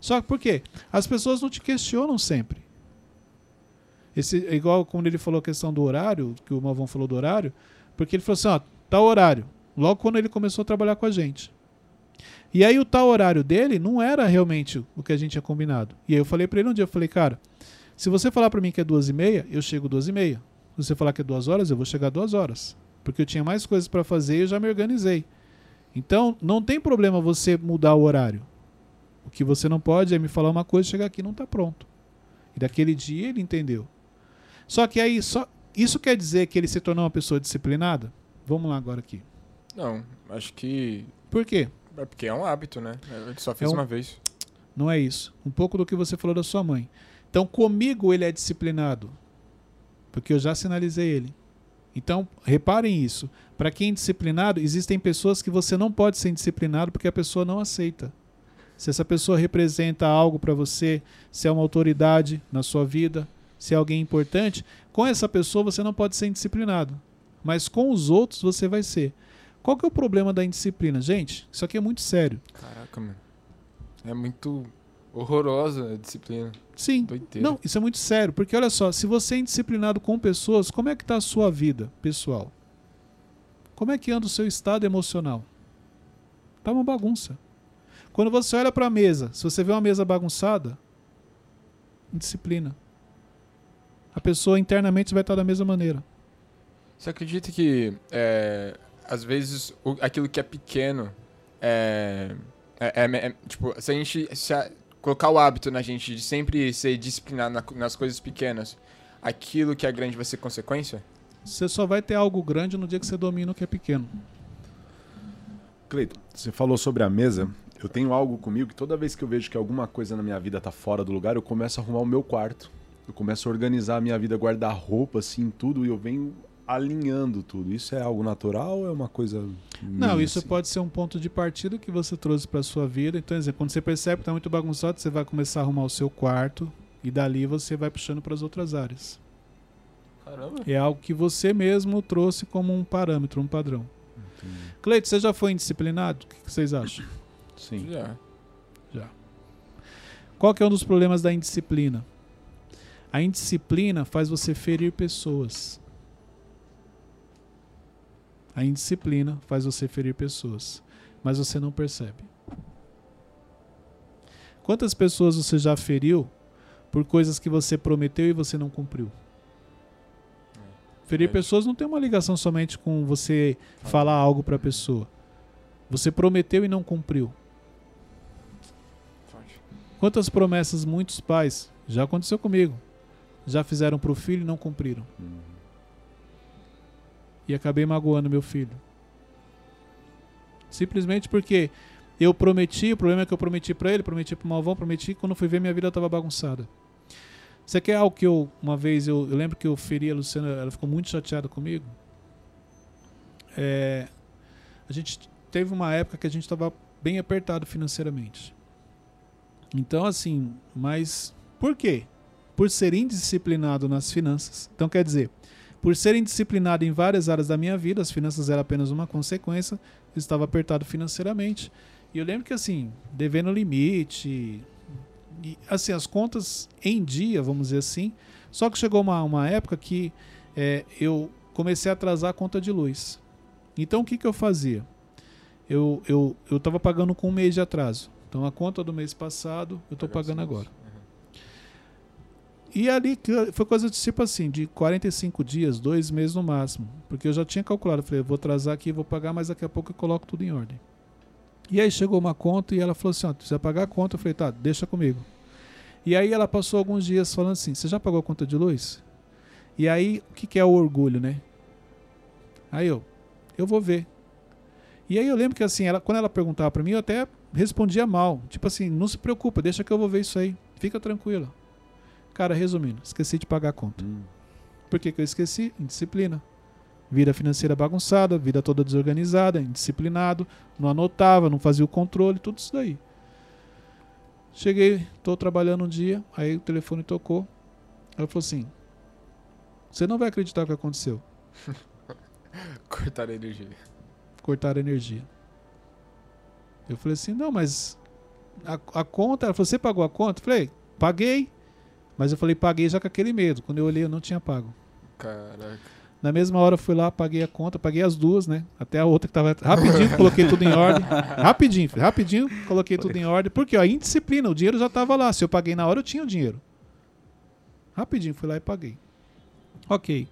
Só que por quê? As pessoas não te questionam sempre. Esse, igual quando ele falou a questão do horário, que o Malvão falou do horário, porque ele falou assim, ó, tal horário. Logo quando ele começou a trabalhar com a gente. E aí o tal horário dele não era realmente o que a gente tinha combinado. E aí eu falei para ele um dia, eu falei, cara, se você falar para mim que é duas e meia, eu chego duas e meia. Se você falar que é duas horas, eu vou chegar duas horas. Porque eu tinha mais coisas para fazer e eu já me organizei. Então, não tem problema você mudar o horário. O que você não pode é me falar uma coisa chegar aqui e não está pronto. E daquele dia ele entendeu. Só que aí, só, isso quer dizer que ele se tornou uma pessoa disciplinada? Vamos lá agora aqui. Não, acho que. Por quê? É porque é um hábito, né? Ele só fez é um... uma vez. Não é isso. Um pouco do que você falou da sua mãe. Então, comigo ele é disciplinado porque eu já sinalizei ele. Então, reparem isso. Para quem é disciplinado, existem pessoas que você não pode ser disciplinado porque a pessoa não aceita. Se essa pessoa representa algo para você, se é uma autoridade na sua vida, se é alguém importante, com essa pessoa você não pode ser indisciplinado. Mas com os outros você vai ser. Qual que é o problema da indisciplina? Gente, isso aqui é muito sério. Caraca, mano. É muito horrorosa a disciplina. Sim. Doiteira. Não, isso é muito sério, porque olha só, se você é indisciplinado com pessoas, como é que está a sua vida pessoal? Como é que anda o seu estado emocional? Tá uma bagunça. Quando você olha para a mesa, se você vê uma mesa bagunçada, indisciplina. A pessoa internamente vai estar da mesma maneira. Você acredita que é, às vezes o, aquilo que é pequeno é, é, é, é tipo, se a gente se a, colocar o hábito na gente de sempre ser disciplinado na, nas coisas pequenas, aquilo que é grande vai ser consequência? Você só vai ter algo grande no dia que você domina o que é pequeno. Cleiton, você falou sobre a mesa. Eu tenho algo comigo que toda vez que eu vejo que alguma coisa na minha vida tá fora do lugar, eu começo a arrumar o meu quarto. Eu começo a organizar a minha vida, guardar roupa, assim, tudo, e eu venho alinhando tudo. Isso é algo natural ou é uma coisa. Não, isso assim? pode ser um ponto de partida que você trouxe para sua vida. Então, exemplo, quando você percebe que está muito bagunçado, você vai começar a arrumar o seu quarto e dali você vai puxando para as outras áreas. Caramba. É algo que você mesmo trouxe como um parâmetro, um padrão. Cleito, você já foi indisciplinado? O que vocês acham? Sim. Já. Já. Qual que é um dos problemas da indisciplina? A indisciplina faz você ferir pessoas. A indisciplina faz você ferir pessoas, mas você não percebe. Quantas pessoas você já feriu por coisas que você prometeu e você não cumpriu? Ferir pessoas não tem uma ligação somente com você falar algo para a pessoa. Você prometeu e não cumpriu. Quantas promessas muitos pais, já aconteceu comigo, já fizeram para o filho e não cumpriram. Uhum. E acabei magoando meu filho. Simplesmente porque eu prometi, o problema é que eu prometi para ele, prometi para o Malvão, prometi, quando fui ver minha vida estava bagunçada. Aqui é algo que eu, uma vez, eu, eu lembro que eu feri a Luciana, ela ficou muito chateada comigo. É, a gente teve uma época que a gente estava bem apertado financeiramente. Então, assim, mas por quê? Por ser indisciplinado nas finanças. Então, quer dizer, por ser indisciplinado em várias áreas da minha vida, as finanças eram apenas uma consequência, eu estava apertado financeiramente. E eu lembro que, assim, devendo limite, e, assim, as contas em dia, vamos dizer assim. Só que chegou uma, uma época que é, eu comecei a atrasar a conta de luz. Então, o que, que eu fazia? Eu eu eu estava pagando com um mês de atraso. Então, a conta do mês passado, eu estou pagando agora. E ali foi coisa de tipo assim, de 45 dias, dois meses no máximo. Porque eu já tinha calculado, falei, vou atrasar aqui, vou pagar, mas daqui a pouco eu coloco tudo em ordem. E aí chegou uma conta e ela falou assim, ó, precisa pagar a conta. Eu falei, tá, deixa comigo. E aí ela passou alguns dias falando assim, você já pagou a conta de luz? E aí, o que, que é o orgulho, né? Aí eu, eu vou ver. E aí eu lembro que assim, ela, quando ela perguntava pra mim, eu até respondia mal. Tipo assim, não se preocupa, deixa que eu vou ver isso aí. Fica tranquila. Cara, resumindo, esqueci de pagar a conta. Hum. Por que, que eu esqueci? Indisciplina. Vida financeira bagunçada, vida toda desorganizada, indisciplinado, não anotava, não fazia o controle, tudo isso daí. Cheguei, tô trabalhando um dia, aí o telefone tocou. Ela falou assim: Você não vai acreditar o que aconteceu. Cortar a energia. Cortaram a energia. Eu falei assim: Não, mas a, a conta. Ela falou: Você pagou a conta? Eu falei: Paguei. Mas eu falei: Paguei já com aquele medo. Quando eu olhei, eu não tinha pago. Caraca. Na mesma hora eu fui lá, paguei a conta, paguei as duas, né? Até a outra que tava. Rapidinho, coloquei tudo em ordem. Rapidinho, rapidinho, coloquei tudo em ordem. Porque, ó, indisciplina, o dinheiro já tava lá. Se eu paguei na hora, eu tinha o dinheiro. Rapidinho, fui lá e paguei. Ok.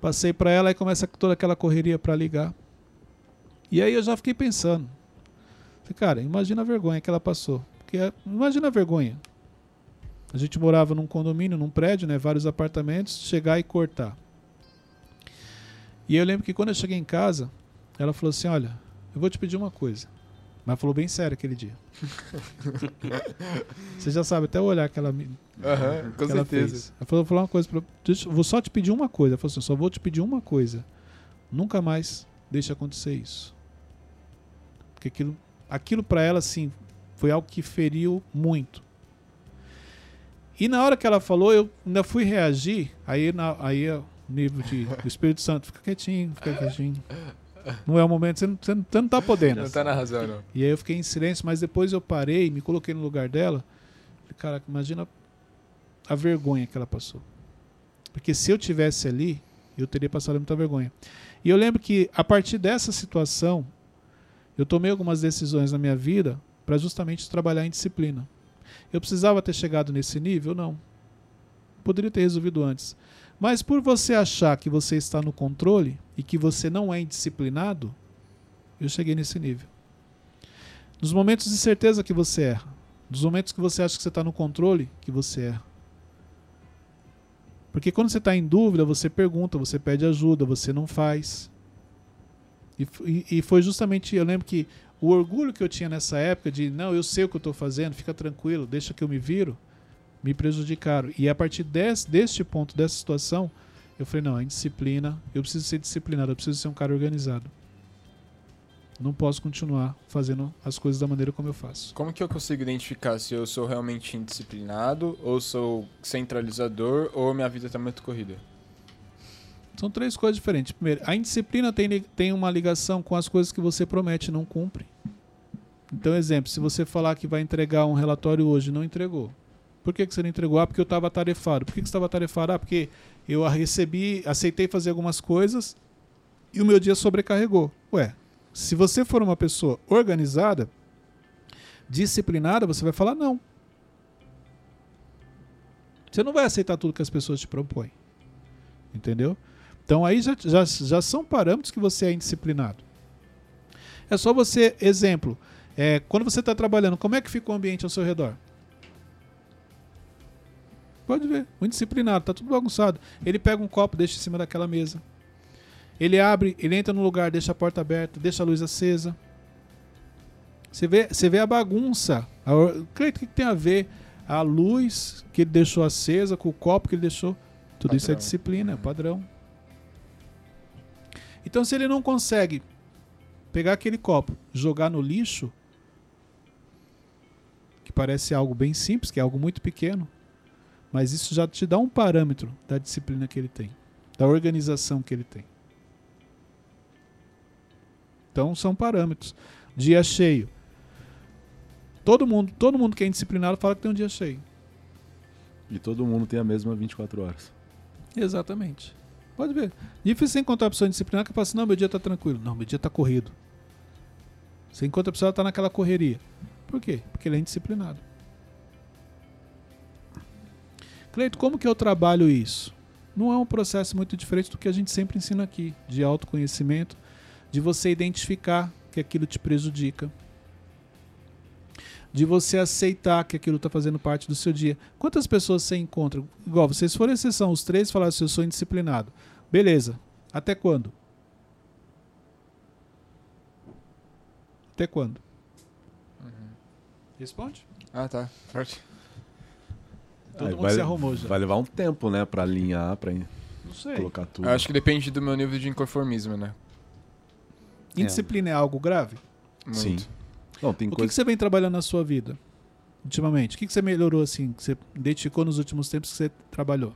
Passei pra ela e começa toda aquela correria pra ligar. E aí eu já fiquei pensando. Falei, cara, imagina a vergonha que ela passou. Porque, imagina a vergonha. A gente morava num condomínio, num prédio, né? Vários apartamentos, chegar e cortar. E eu lembro que quando eu cheguei em casa, ela falou assim: Olha, eu vou te pedir uma coisa. Mas falou bem sério aquele dia. Você já sabe até o olhar que ela me Aham, com que ela certeza. fez. Ela falou, falou uma coisa pra, deixa, eu vou só te pedir uma coisa. Ela falou assim: Só vou te pedir uma coisa. Nunca mais deixe acontecer isso. Porque aquilo, aquilo para ela, assim, foi algo que feriu muito. E na hora que ela falou, eu ainda fui reagir. Aí, na, aí o nível de, do Espírito Santo, fica quietinho, fica quietinho. Não é o momento, você não, você não, você não tá podendo. Não tá na razão, não. E aí eu fiquei em silêncio, mas depois eu parei, me coloquei no lugar dela. Caraca, imagina a vergonha que ela passou. Porque se eu tivesse ali, eu teria passado muita vergonha. E eu lembro que a partir dessa situação, eu tomei algumas decisões na minha vida para justamente trabalhar em disciplina. Eu precisava ter chegado nesse nível? Não. Poderia ter resolvido antes. Mas por você achar que você está no controle e que você não é indisciplinado, eu cheguei nesse nível. Nos momentos de certeza que você erra. Nos momentos que você acha que você está no controle, que você erra. Porque quando você está em dúvida, você pergunta, você pede ajuda, você não faz. E, e- e foi justamente, eu lembro que o orgulho que eu tinha nessa época de, não, eu sei o que eu estou fazendo, fica tranquilo, deixa que eu me viro, me prejudicaram. E a partir des, deste ponto, dessa situação, eu falei, não, é indisciplina, eu preciso ser disciplinado, eu preciso ser um cara organizado. Não posso continuar fazendo as coisas da maneira como eu faço. Como que eu consigo identificar se eu sou realmente indisciplinado, ou sou centralizador, ou minha vida tá muito corrida? São três coisas diferentes. Primeiro, a indisciplina tem, tem uma ligação com as coisas que você promete e não cumpre. Então, exemplo, se você falar que vai entregar um relatório hoje não entregou. Por que, que você não entregou? Ah, porque eu estava atarefado. Por que, que você estava atarefado? Ah, porque eu recebi, aceitei fazer algumas coisas e o meu dia sobrecarregou. Ué, se você for uma pessoa organizada, disciplinada, você vai falar não. Você não vai aceitar tudo que as pessoas te propõem. Entendeu? Então aí já, já, já são parâmetros que você é indisciplinado. É só você, exemplo, é, quando você está trabalhando, como é que fica o ambiente ao seu redor? Pode ver, muito disciplinado, tá tudo bagunçado. Ele pega um copo, deixa em cima daquela mesa. Ele abre, ele entra no lugar, deixa a porta aberta, deixa a luz acesa. Você vê, você vê a bagunça. O que, que tem a ver a luz que ele deixou acesa com o copo que ele deixou? Tudo padrão. isso é disciplina, é padrão. Então, se ele não consegue pegar aquele copo, jogar no lixo, que parece algo bem simples, que é algo muito pequeno, mas isso já te dá um parâmetro da disciplina que ele tem, da organização que ele tem. Então são parâmetros. Dia cheio. Todo mundo, todo mundo que é indisciplinado fala que tem um dia cheio. E todo mundo tem a mesma 24 horas. Exatamente. Pode ver. Difícil encontrar uma pessoa disciplinada que fala assim: não, meu dia está tranquilo. Não, meu dia está corrido. Você encontra a pessoa está naquela correria. Por quê? Porque ele é indisciplinado. Cleito, como que eu trabalho isso? Não é um processo muito diferente do que a gente sempre ensina aqui, de autoconhecimento, de você identificar que aquilo te prejudica, de você aceitar que aquilo está fazendo parte do seu dia. Quantas pessoas você encontra? Igual, vocês foram exceção, os três falaram assim, eu sou indisciplinado. Beleza. Até quando? Até quando? Responde. Ah, tá. Forte. Todo Aí mundo vai, se arrumou já. Vai levar um tempo, né, pra alinhar, pra colocar tudo. Eu acho que depende do meu nível de inconformismo, né? Indisciplina é, é algo grave? Muito. Sim. Não, tem o coisa... que, que você vem trabalhando na sua vida, ultimamente? O que, que você melhorou, assim, que você identificou nos últimos tempos que você trabalhou?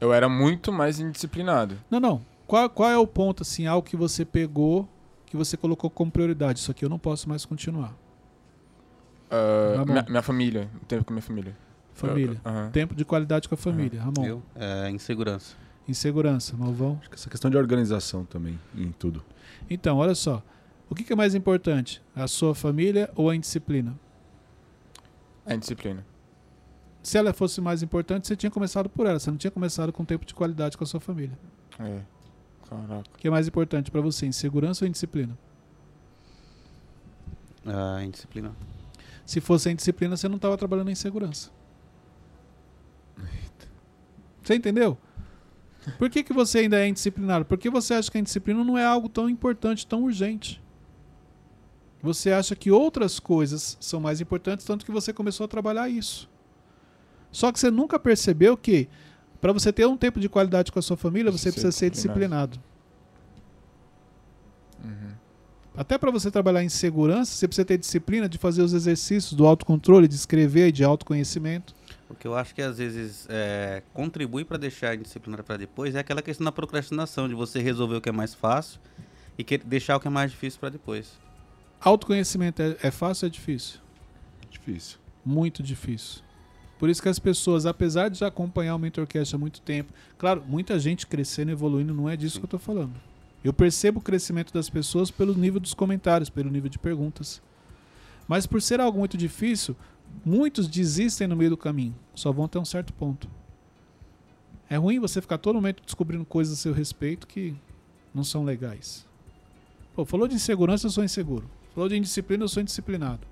Eu era muito mais indisciplinado. Não, não. Qual, qual é o ponto, assim, algo que você pegou, que você colocou como prioridade? Isso aqui eu não posso mais continuar. Uh, minha, minha, família, o tempo com minha família. Família. Uh, Tempo de qualidade com a família. Ramon. Eu? É, insegurança. Insegurança, Malvão. Acho que essa questão de organização também, em tudo. Então, olha só. O que, que é mais importante? A sua família ou a indisciplina? A indisciplina. Se ela fosse mais importante, você tinha começado por ela. Você não tinha começado com tempo de qualidade com a sua família. É. Caraca. O que é mais importante para você, insegurança ou indisciplina? A indisciplina. Se fosse a indisciplina, você não estava trabalhando em segurança. Você entendeu? Por que, que você ainda é indisciplinado? Porque você acha que a indisciplina não é algo tão importante, tão urgente. Você acha que outras coisas são mais importantes, tanto que você começou a trabalhar isso. Só que você nunca percebeu que, para você ter um tempo de qualidade com a sua família, você precisa ser disciplinado. Uhum. Até para você trabalhar em segurança, você precisa ter disciplina de fazer os exercícios do autocontrole, de escrever, de autoconhecimento. O que eu acho que às vezes é, contribui para deixar a disciplina para depois é aquela questão da procrastinação, de você resolver o que é mais fácil e que, deixar o que é mais difícil para depois. Autoconhecimento é, é fácil ou é difícil? Difícil. Muito difícil. Por isso que as pessoas, apesar de já acompanhar o Mentorcast há muito tempo, claro, muita gente crescendo, evoluindo, não é disso Sim. que eu estou falando. Eu percebo o crescimento das pessoas pelo nível dos comentários, pelo nível de perguntas. Mas por ser algo muito difícil, muitos desistem no meio do caminho. Só vão até um certo ponto. É ruim você ficar todo momento descobrindo coisas a seu respeito que não são legais. Pô, falou de insegurança, eu sou inseguro. Falou de indisciplina, eu sou indisciplinado.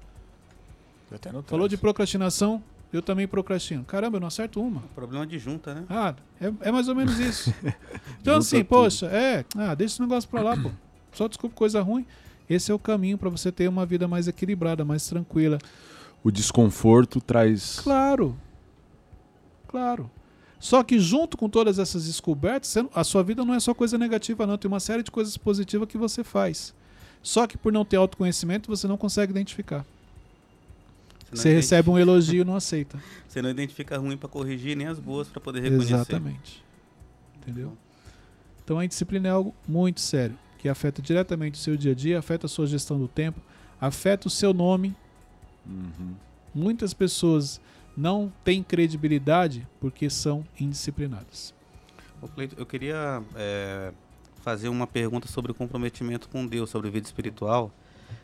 Falou de procrastinação, eu também procrastino. Caramba, eu não acerto uma. Problema de junta, né? Ah, é, é mais ou menos isso. então, assim, tudo. poxa, é. Ah, deixa esse negócio pra lá, pô. Só desculpe coisa ruim. Esse é o caminho para você ter uma vida mais equilibrada, mais tranquila. O desconforto traz. Claro. Claro. Só que junto com todas essas descobertas, a sua vida não é só coisa negativa, não. Tem uma série de coisas positivas que você faz. Só que por não ter autoconhecimento, você não consegue identificar. Você, você recebe um elogio e não aceita. Você não identifica ruim para corrigir, nem as boas para poder reconhecer. Exatamente. Entendeu? Então a disciplina é algo muito sério, que afeta diretamente o seu dia a dia, afeta a sua gestão do tempo, afeta o seu nome. Uhum. Muitas pessoas não têm credibilidade porque são indisciplinadas. Ô, Cleito, eu queria é, fazer uma pergunta sobre o comprometimento com Deus, sobre vida espiritual.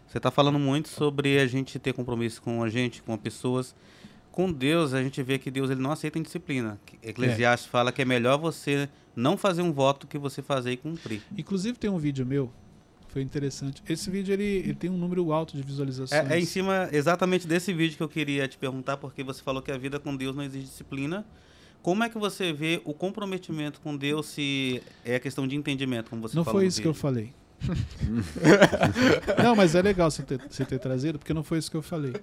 Você está falando muito sobre a gente ter compromisso com a gente, com as pessoas, Com Deus, a gente vê que Deus ele não aceita indisciplina. Eclesiastes fala que é melhor você não fazer um voto que você fazer e cumprir. Inclusive tem um vídeo meu, foi interessante. Esse vídeo ele, ele tem um número alto de visualizações. É, é em cima exatamente desse vídeo que eu queria te perguntar, porque você falou que a vida com Deus não exige disciplina. Como é que você vê o comprometimento com Deus se é questão de entendimento, como você? Não foi isso que eu falei. não, mas é legal você ter, você ter trazido, porque não foi isso que eu falei.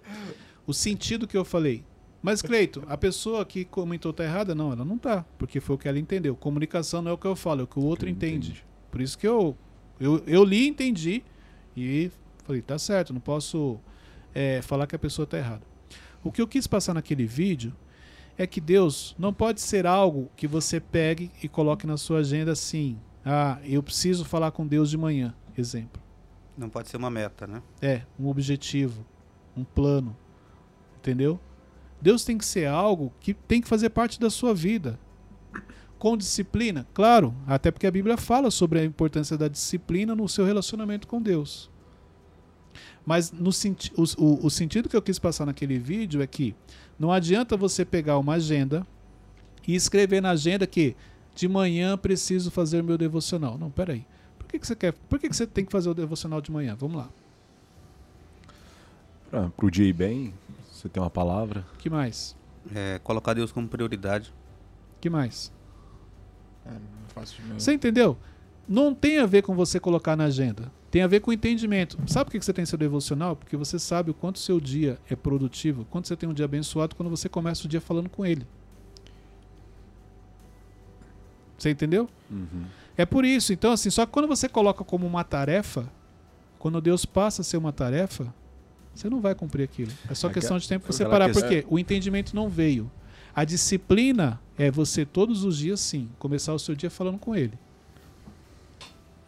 O sentido que eu falei. Mas, Cleito, a pessoa que comentou tá errada? Não, ela não tá, porque foi o que ela entendeu. Comunicação não é o que eu falo, é o que o outro entende. Por isso que eu, eu, eu li, entendi e falei, tá certo, não posso é, falar que a pessoa tá errada. O que eu quis passar naquele vídeo é que Deus não pode ser algo que você pegue e coloque na sua agenda assim. Ah, eu preciso falar com Deus de manhã, exemplo. Não pode ser uma meta, né? É, um objetivo, um plano. Entendeu? Deus tem que ser algo que tem que fazer parte da sua vida. Com disciplina, claro, até porque a Bíblia fala sobre a importância da disciplina no seu relacionamento com Deus. Mas no senti o, o, o sentido que eu quis passar naquele vídeo é que não adianta você pegar uma agenda e escrever na agenda que de manhã preciso fazer meu devocional. Não, peraí. Por que, que você quer? Por que, que você tem que fazer o devocional de manhã? Vamos lá. Para o dia ir bem, você tem uma palavra. que mais? É, colocar Deus como prioridade. que mais? É, não faço de Você entendeu? Não tem a ver com você colocar na agenda. Tem a ver com entendimento. Sabe por que você tem seu devocional? Porque você sabe o quanto seu dia é produtivo, quanto você tem um dia abençoado quando você começa o dia falando com ele. Você entendeu? Uhum. É por isso. Então, assim, só que quando você coloca como uma tarefa, quando Deus passa a ser uma tarefa, você não vai cumprir aquilo. É só questão que- de tempo você parar. questão- Porque o entendimento não veio. A disciplina é você todos os dias, sim, começar o seu dia falando com ele.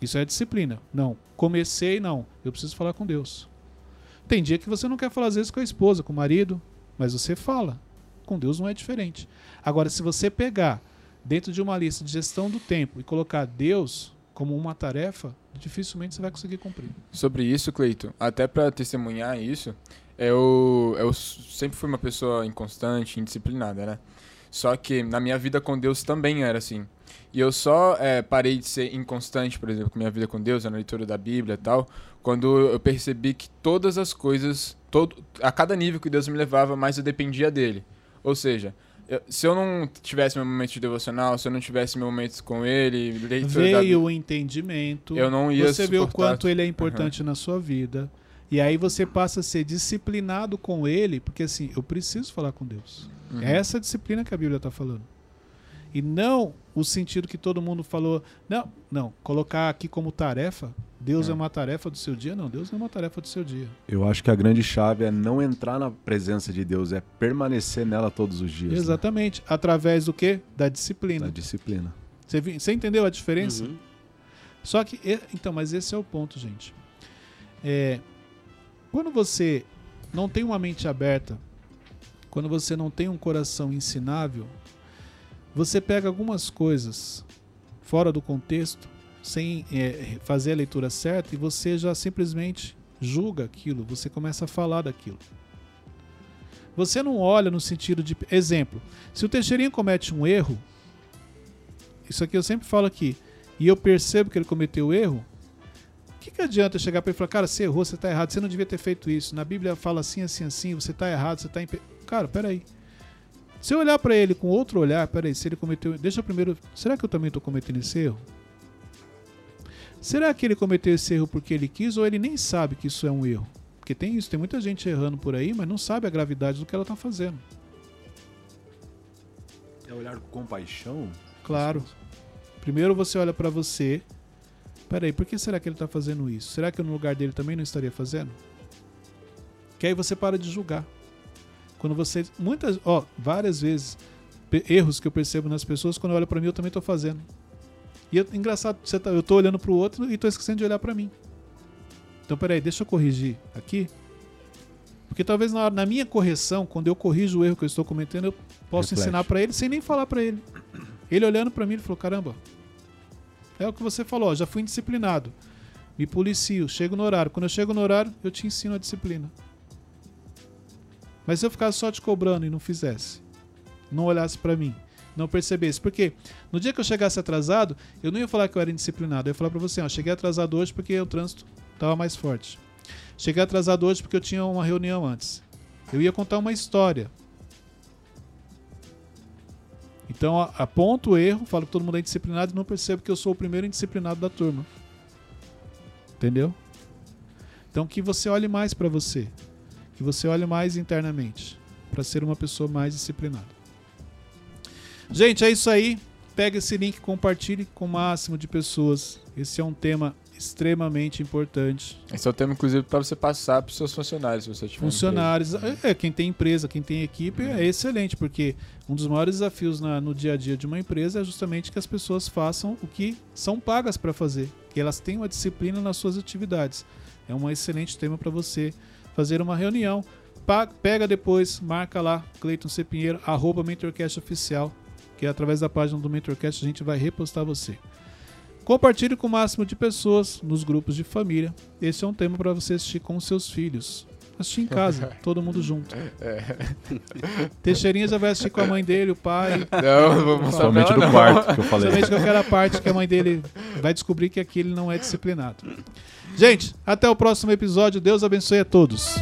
Isso é disciplina. Não, comecei, não. Eu preciso falar com Deus. Tem dia que você não quer falar, às vezes, com a esposa, com o marido, mas você fala. Com Deus não é diferente. Agora, se você pegar dentro de uma lista de gestão do tempo e colocar Deus como uma tarefa, dificilmente você vai conseguir cumprir. Sobre isso, Cleito, até pra testemunhar isso, eu, eu sempre fui uma pessoa inconstante, indisciplinada, né? Só que na minha vida com Deus também era assim. E eu só é, parei de ser inconstante, por exemplo, com minha vida com Deus, na leitura da Bíblia e tal, quando eu percebi que todas as coisas, todo, a cada nível que Deus me levava, mais eu dependia dele. Ou seja, eu- se eu não tivesse meu momento de devocional, se eu não tivesse meu momento com ele, leitura da Veio o entendimento, Eu não ia você vê o quanto ele é importante na sua vida. E aí você passa a ser disciplinado com ele, porque assim, eu preciso falar com Deus. Uhum. É essa disciplina que a Bíblia está falando. E não o sentido que todo mundo falou. Não, não. Colocar aqui como tarefa. Deus é. É. uma tarefa do seu dia? Não, Deus não é uma tarefa do seu dia. Eu acho que a grande chave é não entrar na presença de Deus, é permanecer nela todos os dias. né? Exatamente. Através do quê? Da disciplina. Da disciplina. Você, você entendeu a diferença? Uhum. Só que, então, mas esse é o ponto, gente. É, quando você não tem uma mente aberta, quando você não tem um coração ensinável, você pega algumas coisas fora do contexto, sem é, fazer a leitura certa, e você já simplesmente julga aquilo, você começa a falar daquilo. Você não olha no sentido de. Exemplo, se o Teixeirinho comete um erro, isso aqui eu sempre falo aqui, e eu percebo que ele cometeu erro, o que, que adianta chegar para ele e falar, cara, você errou, você está errado, você não devia ter feito isso. Na Bíblia fala assim, assim, assim, você está errado, você está. Impe... Cara, peraí. Se eu olhar para ele com outro olhar, peraí, se ele cometeu. Deixa eu primeiro. Será que eu também estou cometendo esse erro? Será que ele cometeu esse erro porque ele quis ou ele nem sabe que isso é um erro? Porque tem isso, tem muita gente errando por aí, mas não sabe a gravidade do que ela está fazendo. É olhar com compaixão? Claro. Primeiro você olha pra você. Peraí, por que será que ele tá fazendo isso? Será que eu no lugar dele também não estaria fazendo? Que aí você para de julgar. Quando você. Muitas. Ó, várias vezes. Erros que eu percebo nas pessoas, quando olha pra mim, eu também tô fazendo. E eu, engraçado, você tá, eu tô olhando pro outro e tô esquecendo de olhar pra mim. Então, peraí, deixa eu corrigir aqui. Porque talvez na, hora- na minha correção, quando eu corrijo o erro que eu estou cometendo, eu posso Reflete. ensinar pra ele sem nem falar pra ele. Ele olhando pra mim, ele falou: caramba, é o que você falou, já fui indisciplinado. Me policio, chego no horário. Quando eu chego no horário, eu te ensino a disciplina. Mas se eu ficasse só te cobrando e não fizesse, não olhasse para mim, não percebesse, porque no dia que eu chegasse atrasado, eu não ia falar que eu era indisciplinado, eu ia falar para você, ó, cheguei atrasado hoje porque o trânsito estava mais forte. Cheguei atrasado hoje porque eu tinha uma reunião antes. Eu ia contar uma história. Então aponto o erro, falo que todo mundo é indisciplinado e não percebo que eu sou o primeiro indisciplinado da turma. Entendeu? Então que você olhe mais para você, que você olhe mais internamente para ser uma pessoa mais disciplinada. Gente, é isso aí. Pega esse link, compartilhe com o máximo de pessoas. Esse é um tema extremamente importante. Esse é o tema, inclusive, para você passar para os seus funcionários, se você tiver Funcionários, é, é, quem tem empresa, quem tem equipe, é excelente, porque um dos maiores desafios na, no dia a dia de uma empresa é justamente que as pessoas façam o que são pagas para fazer, que elas tenham a disciplina nas suas atividades. É um excelente tema para você fazer uma reunião. Pega depois, marca lá, Cleiton C. Pinheiro, arroba MentorCast Oficial, que é através da página do MentorCast a gente vai repostar você. Compartilhe com o máximo de pessoas nos grupos de família. Esse é um tema para você assistir com seus filhos. Assistir em casa, todo mundo junto. É. Teixeirinha já vai assistir com a mãe dele, o pai. Não, vamos Somente do quarto que eu falei. Somente com aquela parte que a mãe dele vai descobrir que aquele não é disciplinado. Gente, até o próximo episódio. Deus abençoe a todos.